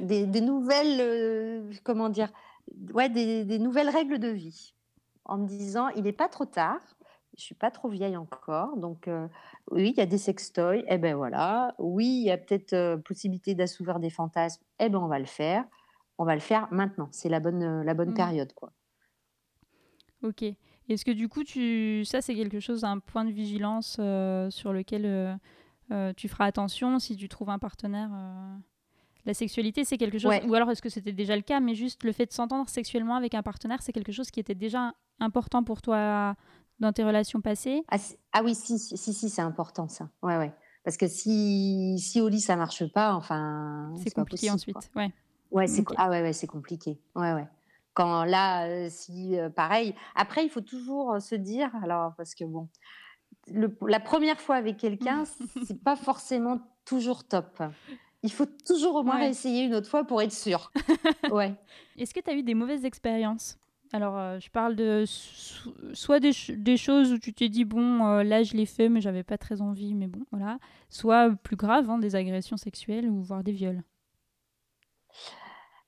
Des, des nouvelles. euh, comment dire Ouais, des, des nouvelles règles de vie. En me disant, il n'est pas trop tard. Je suis pas trop vieille encore, donc euh, oui, il y a des sextoys, eh ben voilà. Oui, il y a peut-être euh, possibilité d'assouvir des fantasmes, eh ben on va le faire. On va le faire maintenant. C'est la bonne, euh, la bonne Mhm. période, quoi. Ok. Est-ce que du coup, tu... ça, c'est quelque chose, un point de vigilance euh, sur lequel tu feras attention si tu trouves un partenaire La sexualité, c'est quelque chose. Ouais. Ou alors, est-ce que c'était déjà le cas, mais juste le fait de s'entendre sexuellement avec un partenaire, c'est quelque chose qui était déjà important pour toi dans tes relations passées? Ah, ah oui, si, si, si, si, c'est important ça. Ouais, ouais. Parce que si, si au lit ça marche pas, enfin, C'est pas compliqué possible, ensuite. quoi. Ouais. Ouais, c'est ah ouais, ouais, c'est compliqué. Ouais, ouais. Quand là, euh, si euh, pareil. Après, il faut toujours euh, se dire, alors parce que bon, le- la première fois avec quelqu'un, c'est pas forcément toujours top. Il faut toujours au moins Ouais. essayer une autre fois pour être sûr. ouais. Est-ce que tu as eu des mauvaises expériences? Alors, euh, je parle de so- soit des, ch- des choses où tu t'es dit, bon, euh, là, je l'ai fait, mais j'avais pas très envie, mais bon, voilà. Soit plus grave, hein, des agressions sexuelles ou voire des viols.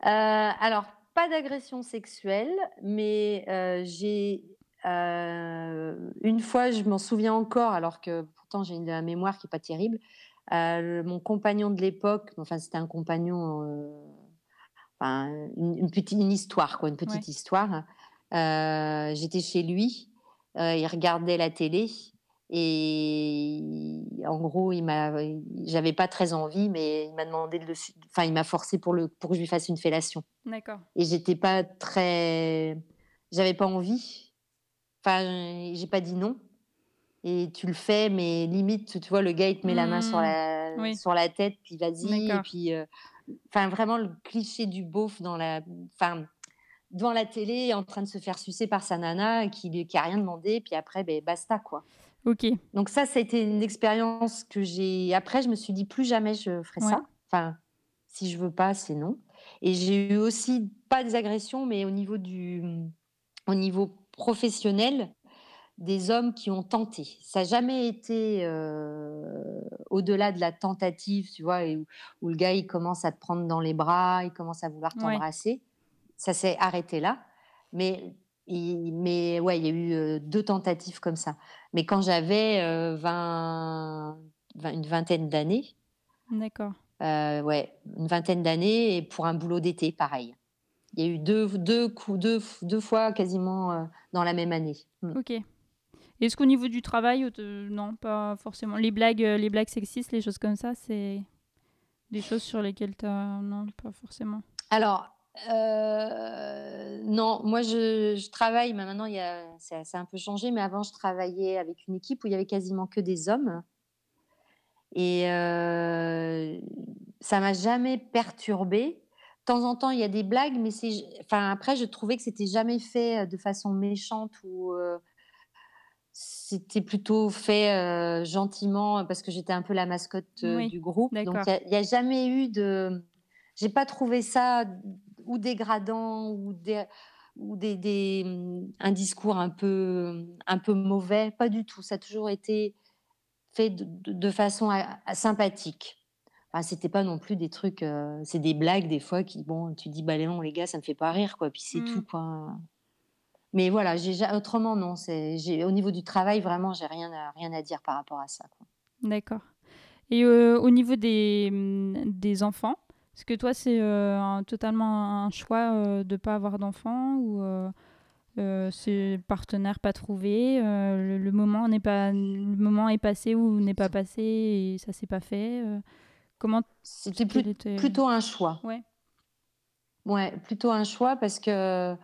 Euh, alors, pas d'agression sexuelle, mais j'ai une fois, je m'en souviens encore, alors que pourtant j'ai une mémoire qui est pas terrible. Euh, mon compagnon de l'époque, enfin c'était un compagnon, euh, enfin une, une petite une histoire quoi, une petite Ouais. histoire. Euh, J'étais chez lui, il regardait la télé et en gros il m'a, j'avais pas très envie, mais il m'a demandé de, enfin il m'a forcé pour le pour que je lui fasse une fellation D'accord. et j'étais pas très j'avais pas envie enfin j'ai pas dit non et tu le fais mais limite tu vois le gars il te met la main sur la Mmh. Oui. sur la tête puis vas-y et puis euh, enfin vraiment le cliché du beauf dans la enfin devant la télé en train de se faire sucer par sa nana qui lui qui rien demandé puis après ben basta quoi Ok. donc ça, ça a été une expérience que j'ai. Après, je me suis dit plus jamais je ferai Ouais. ça. Enfin, si je veux pas, c'est non. Et j'ai eu aussi pas des agressions, mais au niveau du, au niveau professionnel, des hommes qui ont tenté. Ça n'a jamais été euh, au-delà de la tentative, tu vois, où, où le gars il commence à te prendre dans les bras, il commence à vouloir Ouais. t'embrasser. Ça s'est arrêté là. Mais il- mais ouais, il y a eu euh, deux tentatives comme ça. Mais quand j'avais euh, 20, 20 une vingtaine d'années, D'accord. ouais, une vingtaine d'années, et pour un boulot d'été, pareil. Il y a eu deux, deux, coups, deux, deux fois quasiment dans la même année. Mm. Ok. Est-ce qu'au niveau du travail, euh, non, pas forcément. Les blagues, euh, les blagues sexistes, les choses comme ça, c'est des choses sur lesquelles tu Non, pas forcément. Alors, euh, non, moi je, travaille, mais maintenant il ça, ça a un peu changé, mais avant je travaillais avec une équipe où il y avait quasiment que des hommes. Et euh, ça m'a jamais perturbée. De temps en temps, il y a des blagues, mais c'est, enfin après, je trouvais que c'était jamais fait de façon méchante ou c'était plutôt fait gentiment parce que j'étais un peu la mascotte Oui, du groupe. Donc il a- n'y a, jamais eu de, j'ai pas trouvé ça ou dégradant ou des ou des, des- un discours un peu un peu mauvais, pas du tout. Ça a toujours été fait de, façon à- à- sympathique. Enfin, c'était pas non plus des trucs, euh, c'est des blagues des fois qui, bon, tu dis, bah non les gars, ça me fait pas rire quoi, puis c'est tout quoi. Mais voilà, autrement non, au niveau du travail vraiment, j'ai rien à, rien à dire par rapport à ça. D'accord. Et euh, au niveau des, hum, des enfants, est-ce que toi, c'est euh, totalement un choix euh, de ne pas avoir d'enfants ou c'est partenaire pas trouvé le, le moment n'est pas le moment est passé ou n'est pas passé et ça s'est pas fait Comment C'était plus- plutôt un choix. Ouais. Ouais, plutôt un choix parce que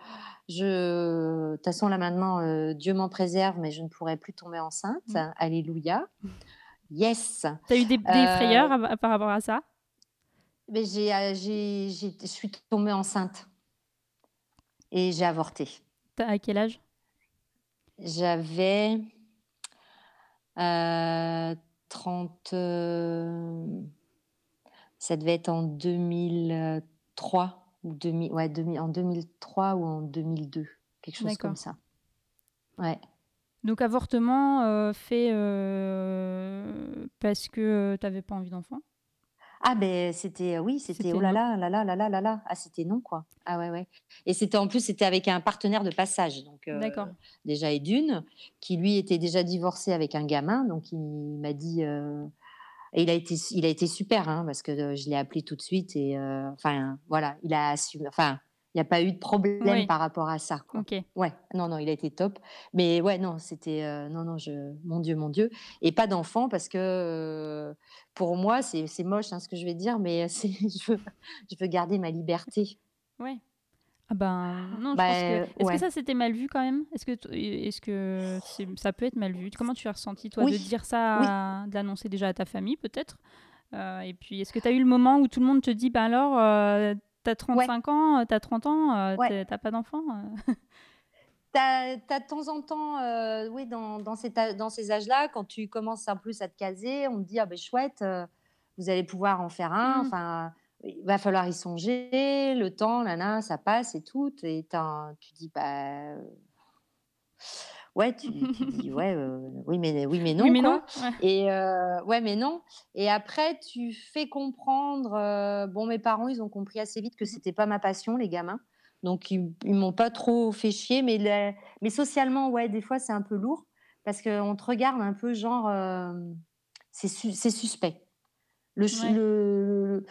je, de toute façon là maintenant, euh, Dieu m'en préserve, mais je ne pourrais plus tomber enceinte. Mm. Alléluia. Yes. T'as eu des, des Euh, frayeurs à- à- par rapport à ça? Mais j'ai, euh, j'ai, j'ai- je suis tombée enceinte et j'ai avorté. T'as- À quel âge? J'avais euh, 30. euh, ça devait être en 2003 ou 2000, ouais, 2000 en 2003 ou en 2002, quelque chose comme ça. Ouais. Donc avortement euh, fait euh, parce que t'avais pas envie d'enfant? Ah ben c'était oui, c'était oh là là là là là là là là. Ah c'était non quoi. Ah ouais ouais. Et c'était en plus c'était avec un partenaire de passage donc euh, D'accord. déjà et d'une qui lui était déjà divorcé avec un gamin donc il m'a dit euh, et il a été il a été super hein, parce que euh, je l'ai appelé tout de suite et euh, enfin voilà il a assumé enfin il n'y a pas eu de problème Oui. par rapport à ça quoi. Ouais, non, non, il a été top. Mais ouais, non, c'était. euh, non, non, je, mon Dieu, mon Dieu. Et pas d'enfant parce que euh, pour moi, c'est moche hein, ce que je vais dire, mais je veux, je veux garder ma liberté. Ouais. Ah ben non, je Bah, pense que. Est-ce ouais. que ça c'était mal vu quand même? Est-ce que t- est-ce que c'est- ça peut être mal vu? Comment tu as ressenti toi de Oui. dire ça, à- de l'annoncer déjà à ta famille peut-être? Euh, Et puis est-ce que tu as eu le moment où tout le monde te dit bah alors euh, t'as 35 ans, euh, t'as 30 ans, euh, Ouais. t'as pas d'enfant T'as as de temps en temps, euh, oui, dans, dans, âge- dans ces âges-là, quand tu commences en plus à te caser, on te dit ah ben chouette, euh, vous allez pouvoir en faire un. Mm. Enfin, il va falloir y songer, le temps, là, là, ça passe et tout. Et tu dis bah ouais, tu, tu dis ouais, euh, oui mais oui mais non Oui, mais quoi. non. Ouais. Et euh, ouais, mais non. Et après, tu fais comprendre. euh, bon, mes parents, ils ont compris assez vite que c'était pas ma passion, les gamins. Donc, ils, ils m'ont pas trop fait chier. Mais, mais socialement, ouais, des fois, c'est un peu lourd parce qu'on te regarde un peu genre. euh, c'est su- suspect. Ouais. le-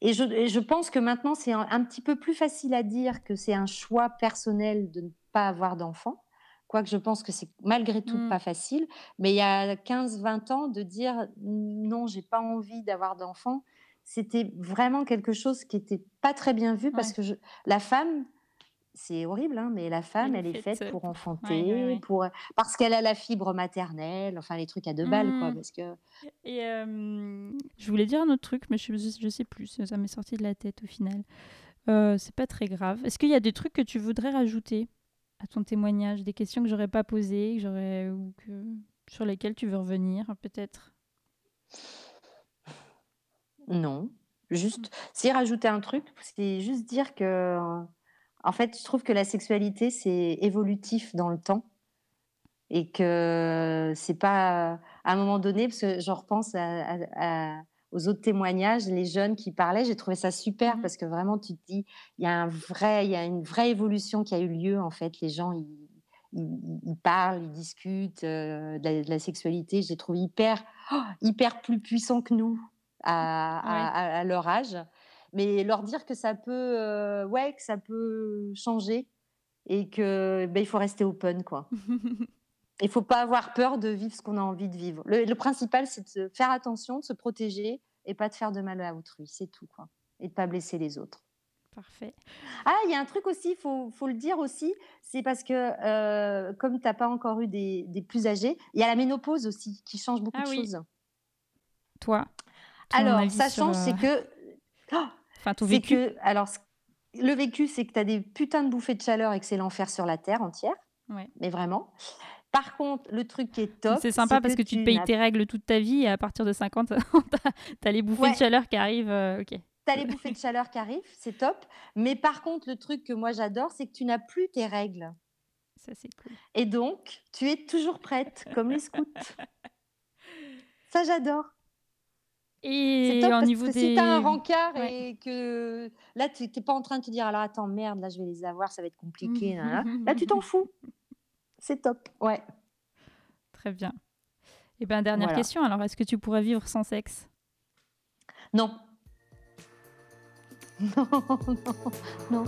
et, je, et je pense que maintenant, c'est un, un petit peu plus facile à dire que c'est un choix personnel de ne pas avoir d'enfant. Quoique je pense que c'est malgré tout Mm. pas facile. Mais il y a 15-20 ans, de dire non, j'ai pas envie d'avoir d'enfant, c'était vraiment quelque chose qui était pas très bien vu parce que je- la femme, c'est horrible, hein, mais la femme, Elle elle, est faite faite pour enfanter, ouais, ouais, ouais. pour parce qu'elle a la fibre maternelle, enfin les trucs à deux balles, quoi. Mm. Parce que Et euh, je voulais dire un autre truc, mais je, je sais plus. Ça m'est sorti de la tête au final. Euh, c'est pas très grave. Est-ce qu'il y a des trucs que tu voudrais rajouter à ton témoignage, des questions que j'aurais pas posées, que j'aurais ou que sur lesquelles tu veux revenir, peut-être? Non, juste, si rajouter un truc, c'est juste dire que, en fait, je trouve que la sexualité c'est évolutif dans le temps et que c'est pas à un moment donné, parce que j'en repense à- à- à- aux autres témoignages, les jeunes qui parlaient, j'ai trouvé ça super Mhm. parce que vraiment tu te dis, il y a un vrai, il y a une vraie évolution qui a eu lieu en fait. Les gens ils, ils- ils parlent, ils discutent euh, de, la, de la sexualité. Je les trouve hyper, oh, hyper plus puissants que nous à leur âge. Mais leur dire que ça peut, euh, ouais, que ça peut changer et que ben, il faut rester open quoi. Il faut pas avoir peur de vivre ce qu'on a envie de vivre. Le, le principal, c'est de faire attention, de se protéger et pas de faire de mal à autrui. C'est tout, quoi. Et de pas blesser les autres. Parfait. Ah, il y a un truc aussi, il faut, faut le dire aussi, c'est parce que euh, comme tu n'as pas encore eu des, des plus âgés, il y a la ménopause aussi qui change beaucoup Ah de oui. choses. Toi Alors, ça change, euh, c'est que. Oh, Enfin, ton c'est vécu. que. Alors, le vécu, c'est que tu as des putains de bouffées de chaleur et que c'est l'enfer sur la terre entière. Ouais. Mais vraiment. Par contre, le truc qui est top. C'est sympa parce que, tu te payes tes règles toute ta vie et à partir de 50, t'as as les bouffées Ouais. de chaleur qui arrivent. euh, ok. T'as les bouffées de chaleur qui arrivent, c'est top. Mais par contre, le truc que moi j'adore, c'est que tu n'as plus tes règles. Ça, c'est cool. Et donc, tu es toujours prête, comme les scouts. Ça, j'adore. Et top au parce niveau que des. si tu as un rencard Ouais. et que là, tu n'es pas en train de te dire alors attends, merde, là, je vais les avoir, ça va être compliqué. nan. Là, tu t'en fous. C'est top. Ouais. Très bien. Et ben dernière Voilà. question. Alors, est-ce que tu pourrais vivre sans sexe? Non. Non, non, non.